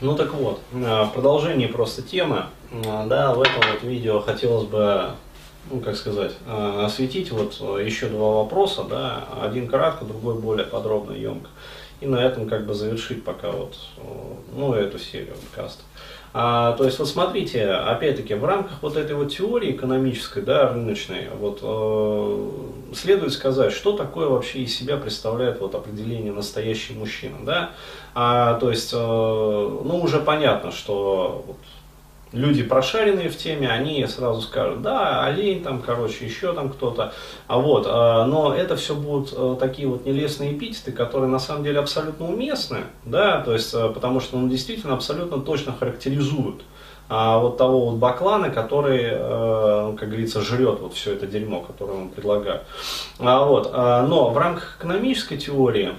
Ну так вот, э, в продолжении просто темы, э, да, в этом вот видео хотелось бы, ну как сказать, э, осветить вот еще два вопроса, да, один кратко, другой более подробно, емко. И на этом как бы завершить пока вот, ну, эту серию подкаста. А, то есть вот смотрите, опять-таки в рамках вот этой вот теории экономической, да, рыночной, вот э, следует сказать, что такое вообще из себя представляет вот определение настоящий мужчина, да. А, то есть, э, ну уже понятно, что вот, люди прошаренные в теме, они сразу скажут, да, олень там, короче, еще там кто-то. А вот, а, но это все будут а, такие вот нелестные эпитеты, которые на самом деле абсолютно уместны, да, то есть, а, потому что он действительно абсолютно точно характеризует а вот того вот баклана, который, э, как говорится, жрет вот все это дерьмо, которое он предлагает. А вот, а, но в рамках экономической теории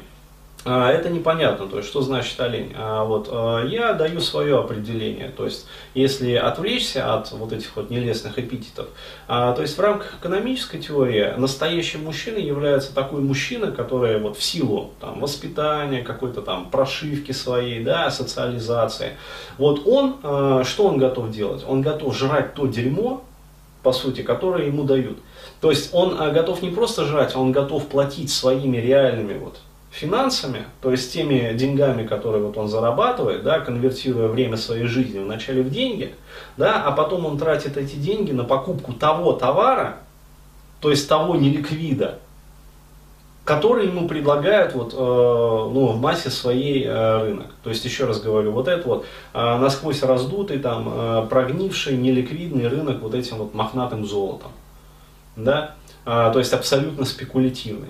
это непонятно, то есть что значит олень. А вот а, я даю свое определение, то есть если отвлечься от вот этих вот нелестных эпитетов, то есть в рамках экономической теории настоящим мужчиной является такой мужчина, который вот в силу там, воспитания, какой-то там прошивки своей, да, социализации, вот он, что он готов делать? Он готов жрать то дерьмо, по сути, которое ему дают. То есть он готов не просто жрать, он готов платить своими реальными вот финансами, то есть теми деньгами, которые вот он зарабатывает, да, конвертируя время своей жизни вначале в деньги, да, а потом он тратит эти деньги на покупку того товара, то есть того неликвида, который ему предлагают вот, э, ну, в массе своей э, рынок. То есть, еще раз говорю, вот это вот э, насквозь раздутый, там, э, прогнивший, неликвидный рынок вот этим вот мохнатым золотом. Да? Э, то есть, абсолютно спекулятивный.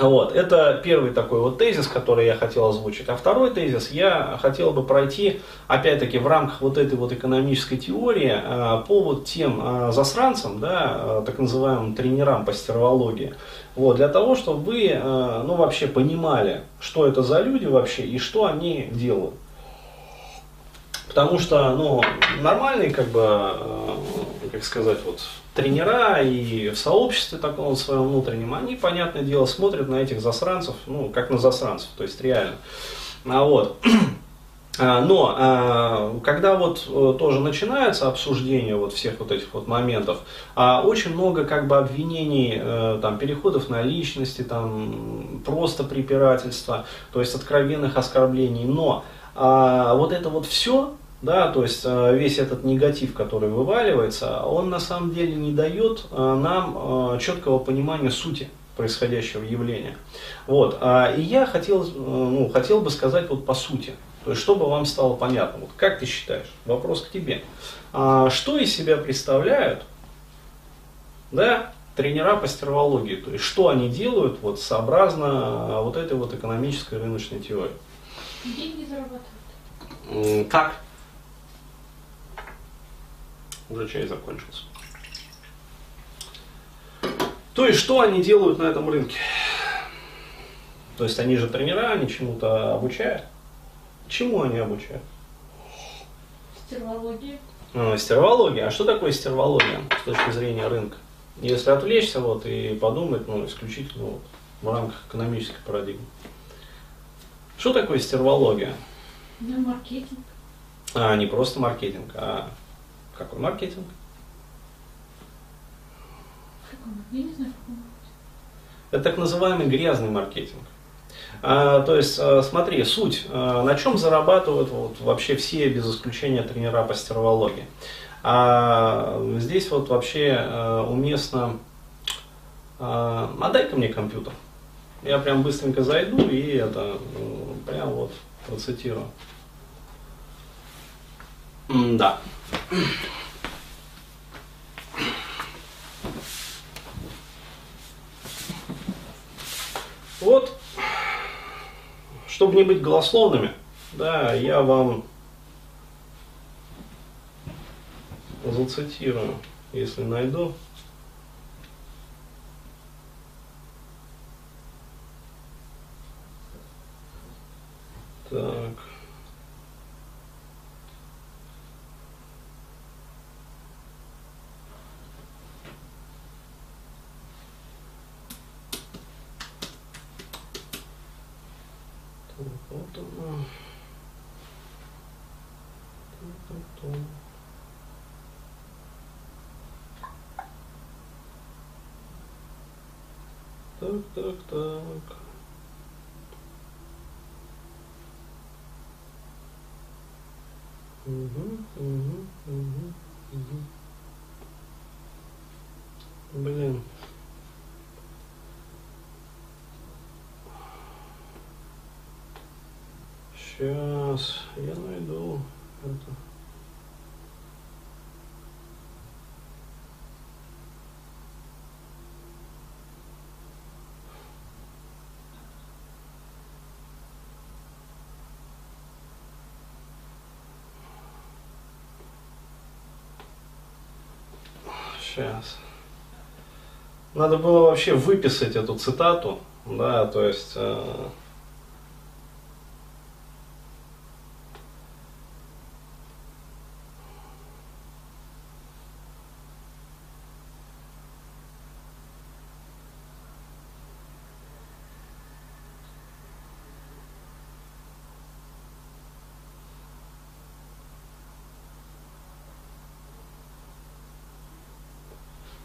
Вот, это первый такой вот тезис, который я хотел озвучить. А второй тезис я хотел бы пройти, опять-таки, в рамках вот этой вот экономической теории э, по вот тем э, засранцам, да, э, так называемым тренерам по стервологии. Вот, для того, чтобы вы, ну, вообще понимали, что это за люди вообще и что они делают. Потому что, ну, нормальные, как бы, как сказать, вот, тренера и в сообществе таком своем внутреннем, они, понятное дело, смотрят на этих засранцев, ну, как на засранцев, то есть реально. А вот. А, но а, когда вот э, тоже начинается обсуждение вот всех вот этих вот моментов, очень много как бы обвинений, э, там, переходов на личности, там, просто препирательства, то есть откровенных оскорблений. Но вот это вот все, да, то есть э, весь этот негатив, который вываливается, он на самом деле не дает э, нам э, четкого понимания сути происходящего явления. Вот. А, и я хотел, ну, хотел бы сказать вот по сути, то есть чтобы вам стало понятно, вот как ты считаешь, вопрос к тебе, а, что из себя представляют да, тренера по стервологии, то есть что они делают вот сообразно вот этой вот экономической рыночной теории. Деньги зарабатывают. Как? Уже чай закончился. То есть, что они делают на этом рынке? То есть, они же тренера, они чему-то обучают. Чему они обучают? Стервология. А, стервология. А что такое стервология с точки зрения рынка? Если отвлечься вот, и подумать, ну, исключительно вот, в рамках экономической парадигмы. Что такое стервология? Ну, маркетинг. А, не просто маркетинг, а какой маркетинг? Я не знаю, Это так называемый грязный маркетинг. А, то есть, а, смотри, суть, а, на чем зарабатывают вот, вообще все, без исключения тренера по стервологии. А, здесь вот вообще а, уместно, а, а дай-ка мне компьютер. Я прям быстренько зайду и это ну, прям вот процитирую. Да. Вот, чтобы не быть голословными, да, я вам зацитирую, если найду. Так. Вот оно. Так, так, так. Угу, угу, угу, угу. Блин. Сейчас я найду это. Сейчас. Надо было вообще выписать эту цитату, да, то есть э,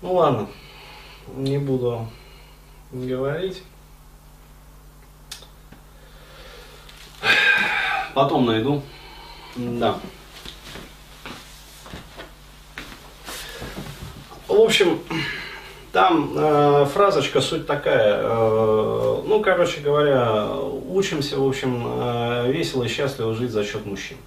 Ну ладно, не буду говорить. Потом найду. Да. В общем, там э, фразочка суть такая, э, ну, короче говоря, учимся, в общем, э, весело и счастливо жить за счет мужчин.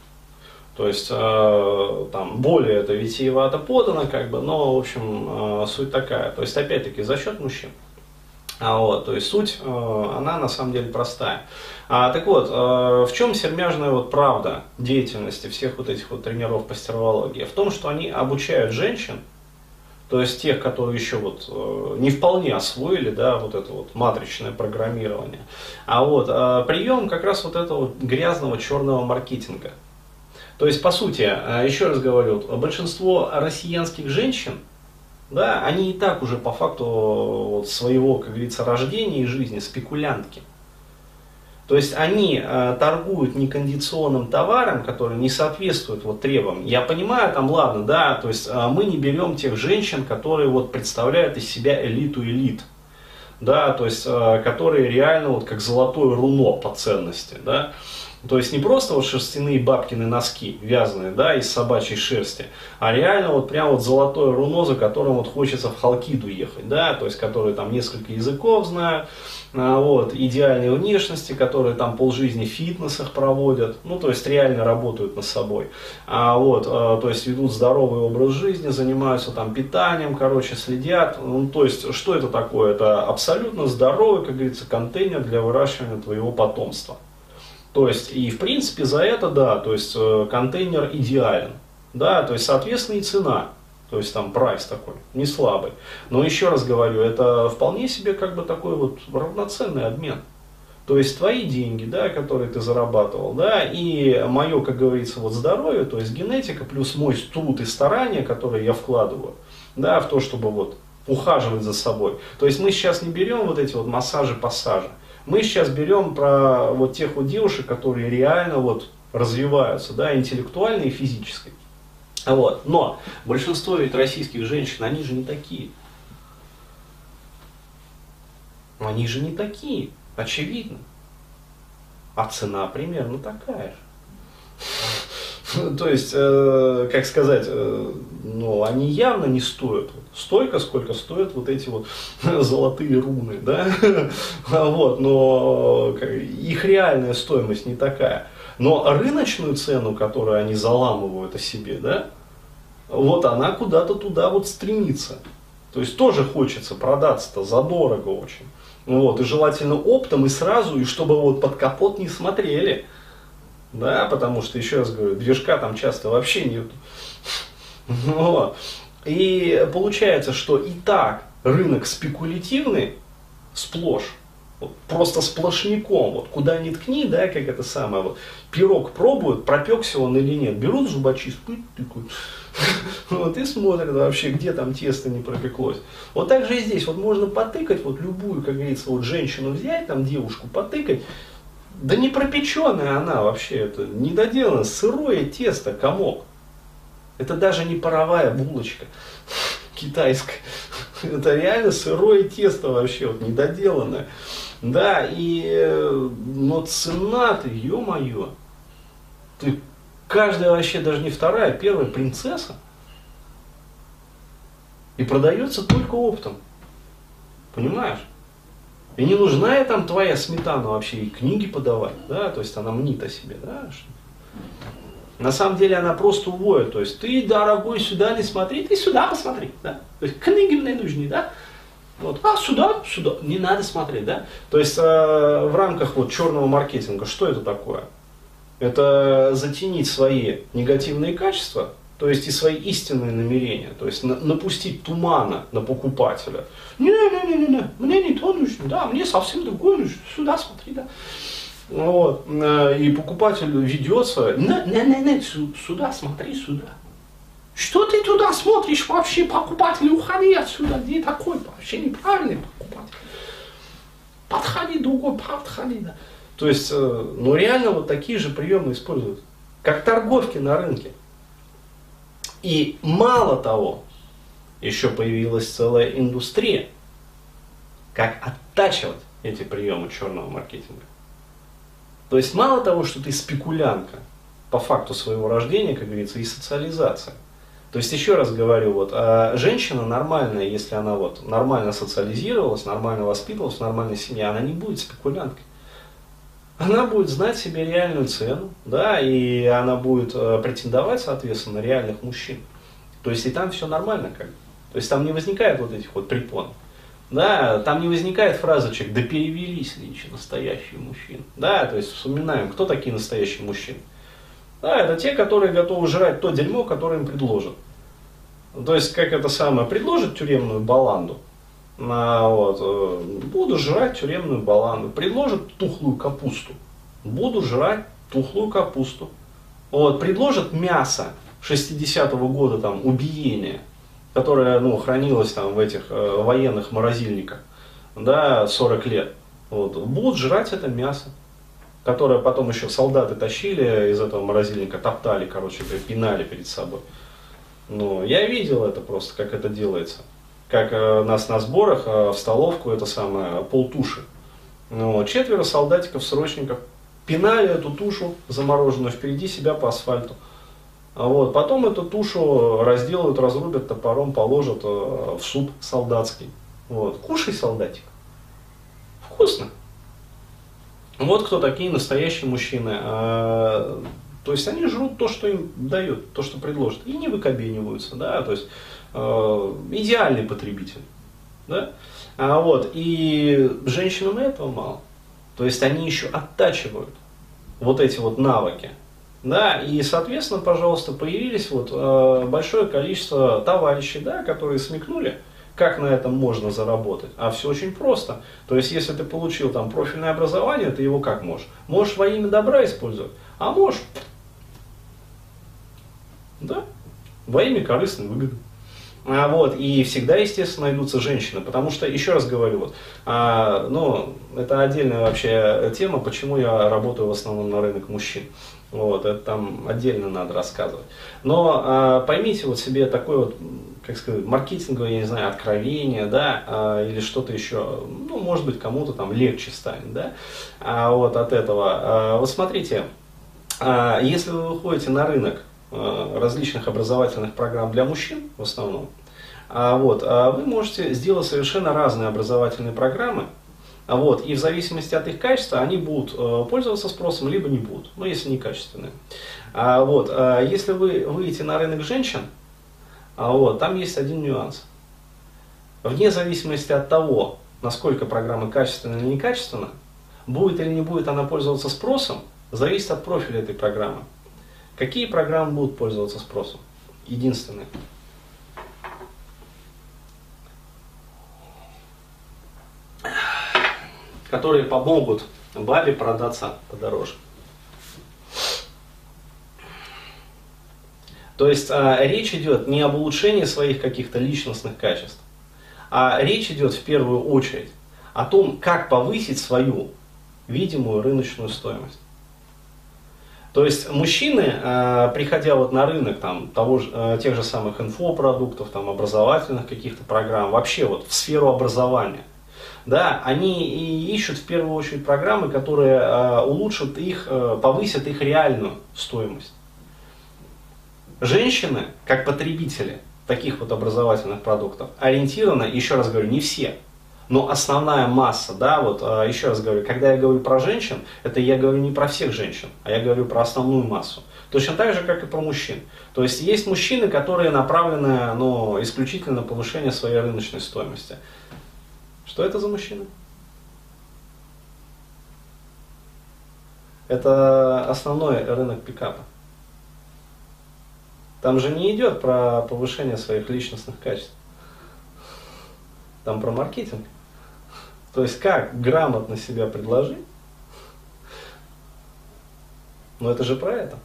То есть э, там более это витиевато подано, как бы, но, в общем, э, суть такая. То есть, опять-таки, за счет мужчин. А вот, то есть суть, э, она на самом деле простая. А, так вот, э, в чем сермяжная вот правда деятельности всех вот этих вот тренеров по стереологии? В том, что они обучают женщин, то есть тех, которые еще вот э, не вполне освоили, да, вот это вот матричное программирование, а вот э, прием как раз вот этого грязного черного маркетинга. То есть, по сути, э, еще раз говорю, большинство россиянских женщин, да, они и так уже по факту вот, своего, как говорится, рождения и жизни спекулянтки. То есть они э, торгуют некондиционным товаром, который не соответствует вот требованиям. Я понимаю, там, ладно, да, то есть э, мы не берем тех женщин, которые вот представляют из себя элиту элит. Да, то есть, э, которые реально вот как золотое руно по ценности, да. То есть не просто вот шерстяные бабкины носки, вязаные, да, из собачьей шерсти, а реально вот прям вот золотое руно, за которым вот хочется в Халкиду ехать, да, то есть которые там несколько языков знают, а, вот, идеальной внешности, которые там полжизни в фитнесах проводят, ну, то есть реально работают над собой, а, вот, а, то есть ведут здоровый образ жизни, занимаются там питанием, короче, следят, ну, то есть, что это такое? Это абсолютно здоровый, как говорится, контейнер для выращивания твоего потомства. То есть, и в принципе за это, да, то есть э, контейнер идеален. Да, то есть, соответственно, и цена. То есть там прайс такой, не слабый. Но еще раз говорю, это вполне себе как бы такой вот равноценный обмен. То есть твои деньги, да, которые ты зарабатывал, да, и мое, как говорится, вот здоровье, то есть генетика, плюс мой труд и старания, которые я вкладываю, да, в то, чтобы вот ухаживать за собой. То есть мы сейчас не берем вот эти вот массажи-пассажи. Мы сейчас берем про вот тех вот девушек, которые реально вот развиваются, да, интеллектуально и физически. Вот. Но большинство ведь российских женщин, они же не такие. Они же не такие, очевидно. А цена примерно такая же. То есть, э, как сказать, э, ну, они явно не стоят столько, сколько стоят вот эти вот золотые руны, да, вот, но их реальная стоимость не такая. Но рыночную цену, которую они заламывают о себе, да, вот она куда-то туда вот стремится. То есть тоже хочется продаться-то задорого очень. Вот, и желательно оптом и сразу, и чтобы вот под капот не смотрели. Да, потому что, еще раз говорю, движка там часто вообще нет. И получается, что и так рынок спекулятивный сплошь, вот, просто сплошняком, вот куда ни ткни, да, как это самое, вот, пирог пробуют, пропекся он или нет, берут зубочист, тыкают, вот, и смотрят вообще, где там тесто не пропеклось. Вот так же и здесь, вот можно потыкать, вот любую, как говорится, вот женщину взять, там девушку потыкать, Да не пропеченная она вообще, это недоделанное, сырое тесто, комок. Это даже не паровая булочка китайская. Это реально сырое тесто вообще, вот недоделанное. Да, и, э, но цена ты, ё-моё, ты каждая вообще, даже не вторая, первая принцесса. И продается только оптом. Понимаешь? И не нужна я там твоя сметана вообще, и книги подавать, да, то есть она мнит о себе, да. На самом деле она просто уводит, то есть ты, дорогой, сюда не смотри, ты сюда посмотри, да. То есть книги мне нужны, да. Вот. А сюда, сюда, не надо смотреть, да? То есть э, в рамках вот черного маркетинга, что это такое? Это затенить свои негативные качества, то есть и свои истинные намерения, то есть на, напустить тумана на покупателя. Не-не-не-не, мне не то нужно, да, мне совсем другое нужно, сюда смотри, да. Вот. Э, и покупатель ведется, не-не-не, сюда смотри, сюда. Что ты туда смотришь вообще, покупатель, уходи отсюда, где такой вообще неправильный покупатель. Подходи, другой, подходи. Да. То есть, э, ну реально вот такие же приемы используют, как торговки на рынке. И мало того, еще появилась целая индустрия, как оттачивать эти приемы черного маркетинга. То есть мало того, что ты спекулянка по факту своего рождения, как говорится, и социализация – то есть, еще раз говорю, вот, а женщина нормальная, если она вот нормально социализировалась, нормально воспитывалась в нормальной семье, она не будет спекулянткой. Она будет знать себе реальную цену, да, и она будет э, претендовать, соответственно, на реальных мужчин. То есть, и там все нормально как То есть, там не возникает вот этих вот препон. Да, там не возникает фразочек, да перевелись нынче настоящие мужчины. Да, то есть вспоминаем, кто такие настоящие мужчины. Да, это те, которые готовы жрать то дерьмо, которое им предложат. То есть, как это самое, предложит тюремную баланду, а, вот, э, буду жрать тюремную баланду. Предложит тухлую капусту, буду жрать тухлую капусту. Вот, предложит мясо 60-го года там убиения, которое ну, хранилось там в этих э, военных морозильниках, да, 40 лет. Вот, будут жрать это мясо которое потом еще солдаты тащили из этого морозильника, топтали, короче, пинали перед собой. Ну, я видел это просто, как это делается. Как э, нас на сборах э, в столовку, это самое, полтуши. Ну, четверо солдатиков, срочников пинали эту тушу замороженную впереди себя по асфальту. А вот, потом эту тушу разделают, разрубят топором, положат э, в суп солдатский. Вот. Кушай, солдатик. Вкусно. Вот кто такие настоящие мужчины. То есть они жрут то, что им дают, то, что предложат, и не выкобениваются, да, то есть э, идеальный потребитель, да. А вот, и женщинам этого мало. То есть они еще оттачивают вот эти вот навыки. Да, и, соответственно, пожалуйста, появились вот э, большое количество товарищей, да, которые смекнули, как на этом можно заработать? А все очень просто. То есть, если ты получил там профильное образование, ты его как можешь? Можешь во имя добра использовать, а можешь, да, во имя корыстной выгоды. А вот, и всегда, естественно, найдутся женщины, потому что, еще раз говорю, вот, а, ну, это отдельная вообще тема, почему я работаю в основном на рынок мужчин. Вот, это там отдельно надо рассказывать. Но а, поймите вот себе такой вот как сказать, маркетинговое, я не знаю, откровение, да, а, или что-то еще, ну, может быть, кому-то там легче станет, да, а вот от этого. А, вот смотрите, а, если вы выходите на рынок различных образовательных программ для мужчин, в основном, а, вот, а вы можете сделать совершенно разные образовательные программы, а вот, и в зависимости от их качества они будут э, пользоваться спросом, либо не будут, ну, если не качественные. А, вот, а если вы выйдете на рынок женщин, а вот, там есть один нюанс. Вне зависимости от того, насколько программа качественна или некачественна, будет или не будет она пользоваться спросом, зависит от профиля этой программы. Какие программы будут пользоваться спросом? Единственное. Которые помогут бабе продаться подороже. То есть а, речь идет не об улучшении своих каких-то личностных качеств, а речь идет в первую очередь о том, как повысить свою видимую рыночную стоимость. То есть мужчины, э, приходя вот на рынок там, того же, э, тех же самых инфопродуктов, там, образовательных каких-то программ, вообще вот в сферу образования, да, они ищут в первую очередь программы, которые э, улучшат их, повысят их реальную стоимость. Женщины, как потребители таких вот образовательных продуктов, ориентированы, еще раз говорю, не все, но основная масса, да, вот а, еще раз говорю, когда я говорю про женщин, это я говорю не про всех женщин, а я говорю про основную массу. Точно так же, как и про мужчин. То есть есть мужчины, которые направлены ну, исключительно на повышение своей рыночной стоимости. Что это за мужчины? Это основной рынок пикапа. Там же не идет про повышение своих личностных качеств. Там про маркетинг. То есть как грамотно себя предложить? Ну это же про это.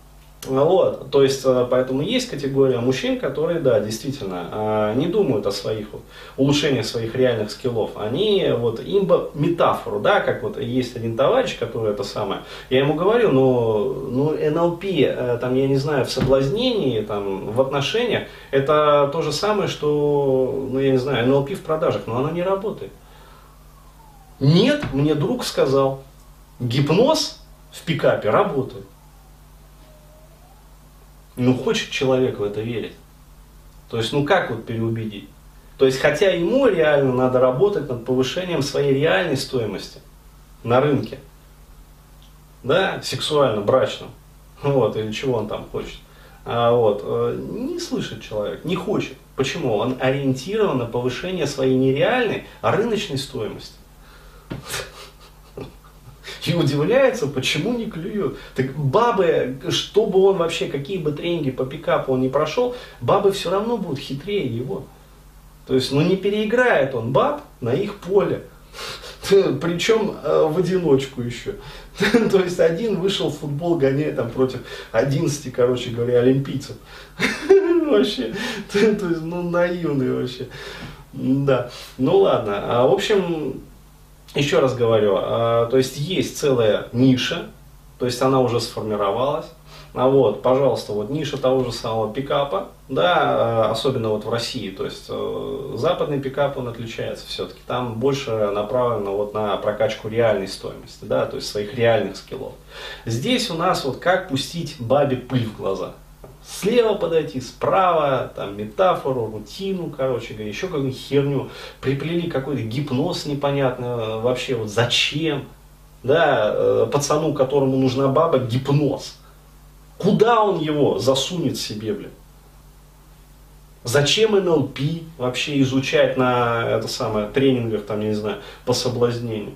Вот, то есть, э, поэтому есть категория мужчин, которые, да, действительно, э, не думают о своих вот, улучшениях своих реальных скиллов. Они, вот, им бы метафору, да, как вот есть один товарищ, который это самое, я ему говорю, ну, ну НЛП, э, там, я не знаю, в соблазнении, там, в отношениях, это то же самое, что, ну, я не знаю, НЛП в продажах, но оно не работает. Нет, мне друг сказал, гипноз в пикапе работает. Ну, хочет человек в это верить. То есть, ну как вот переубедить? То есть, хотя ему реально надо работать над повышением своей реальной стоимости на рынке. Да, сексуально, брачно. Вот, или чего он там хочет. А, вот, э, не слышит человек, не хочет. Почему? Он ориентирован на повышение своей нереальной, а рыночной стоимости и удивляется, почему не клюет. Так бабы, что бы он вообще, какие бы тренинги по пикапу он не прошел, бабы все равно будут хитрее его. То есть, ну не переиграет он баб на их поле. Причем э, в одиночку еще. То есть один вышел в футбол гоняет там против 11, короче говоря, олимпийцев. Вообще, то есть, ну наивный вообще. Да, ну ладно. А, в общем, еще раз говорю, а, то есть есть целая ниша, то есть она уже сформировалась. А вот, пожалуйста, вот ниша того же самого пикапа, да, а, особенно вот в России, то есть э, западный пикап, он отличается все-таки, там больше направлено вот на прокачку реальной стоимости, да, то есть своих реальных скиллов. Здесь у нас вот как пустить бабе пыль в глаза, слева подойти, справа, там, метафору, рутину, короче говоря, еще какую-нибудь херню, приплели какой-то гипноз непонятный, э, вообще вот зачем, да, э, пацану, которому нужна баба, гипноз. Куда он его засунет себе, блин? Зачем НЛП вообще изучать на это самое, тренингах, там, я не знаю, по соблазнению?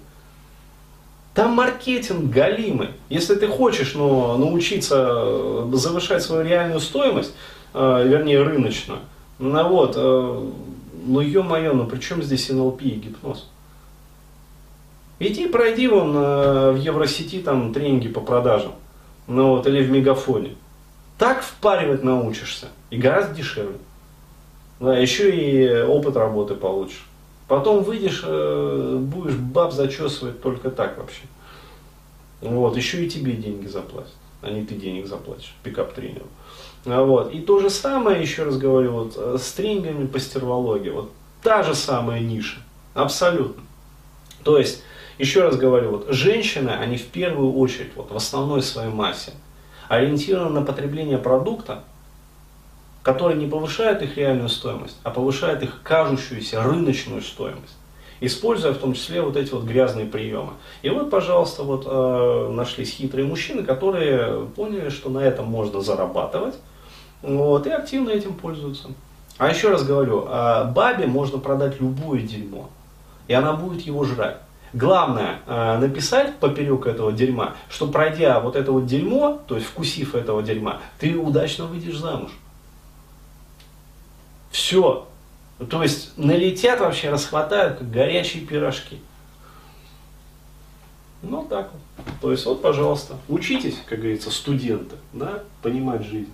Там маркетинг галимый. Если ты хочешь ну, научиться э, завышать свою реальную стоимость, э, вернее рыночную, ну вот, э, ну ё-моё, ну при чем здесь НЛП и гипноз? Иди пройди вон э, в Евросети там тренинги по продажам, ну вот, или в Мегафоне. Так впаривать научишься, и гораздо дешевле. Да, еще и опыт работы получишь. Потом выйдешь, э, будешь баб зачесывать только так вообще. Вот, еще и тебе деньги заплатят, а не ты денег заплатишь, пикап тренеру. А вот. И то же самое, еще раз говорю, вот, э, с тренингами по стервологии. Вот та же самая ниша. Абсолютно. То есть, еще раз говорю, вот, женщины, они в первую очередь, вот, в основной своей массе, ориентированы на потребление продукта, который не повышает их реальную стоимость, а повышает их кажущуюся рыночную стоимость, используя в том числе вот эти вот грязные приемы. И вот, пожалуйста, вот э, нашлись хитрые мужчины, которые поняли, что на этом можно зарабатывать, вот, и активно этим пользуются. А еще раз говорю, э, бабе можно продать любое дерьмо, и она будет его жрать. Главное э, написать поперек этого дерьма, что пройдя вот это вот дерьмо, то есть вкусив этого дерьма, ты удачно выйдешь замуж. Все. То есть налетят вообще, расхватают, как горячие пирожки. Ну так вот. То есть вот, пожалуйста, учитесь, как говорится, студенты, да, понимать жизнь.